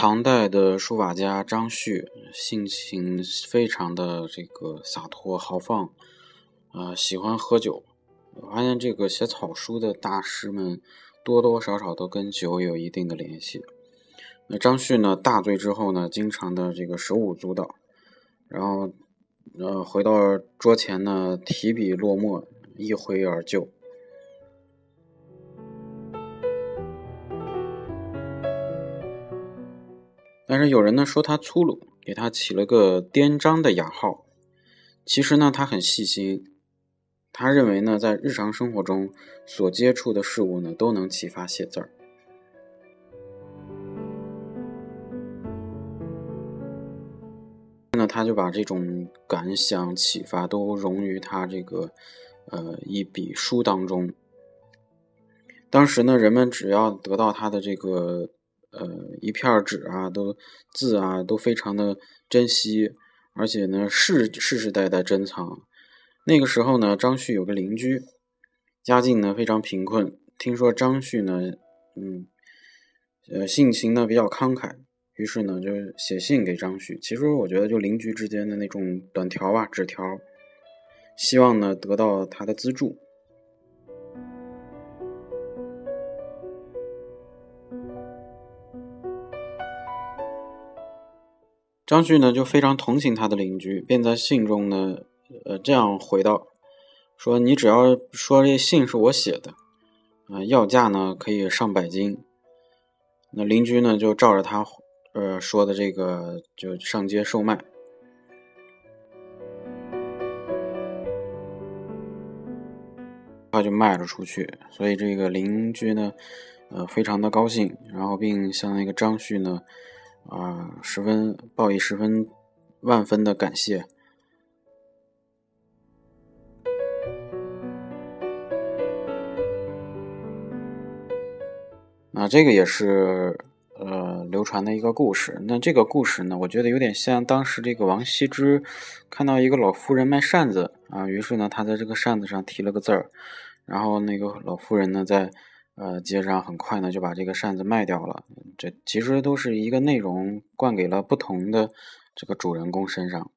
唐代的书法家张旭，性情非常的这个洒脱豪放，啊，喜欢喝酒。我发现这个写草书的大师们，多多少少都跟酒有一定的联系。那张旭呢，大醉之后呢，经常的这个手舞足蹈，然后，呃，回到桌前呢，提笔落墨，一挥而就。但是有人呢说他粗鲁，给他起了个颠章的雅号。其实呢，他很细心。他认为呢，在日常生活中所接触的事物呢，都能启发写字儿。那他就把这种感想启发都融于他这个呃一笔书当中。当时呢，人们只要得到他的这个。呃，一片纸啊，都字啊，都非常的珍惜，而且呢，世世世代代珍藏。那个时候呢，张旭有个邻居，家境呢非常贫困。听说张旭呢，嗯，呃，性情呢比较慷慨，于是呢就写信给张旭。其实我觉得，就邻居之间的那种短条吧，纸条，希望呢得到他的资助。张旭呢就非常同情他的邻居，便在信中呢，呃，这样回道：“说你只要说这信是我写的，啊，要价呢可以上百金。”那邻居呢就照着他呃说的这个，就上街售卖，他就卖了出去。所以这个邻居呢，呃，非常的高兴，然后并向那个张旭呢。啊，十分报以十分万分的感谢。那这个也是呃流传的一个故事。那这个故事呢，我觉得有点像当时这个王羲之看到一个老妇人卖扇子啊，于是呢他在这个扇子上提了个字儿，然后那个老妇人呢在。呃，街上很快呢就把这个扇子卖掉了。这其实都是一个内容灌给了不同的这个主人公身上。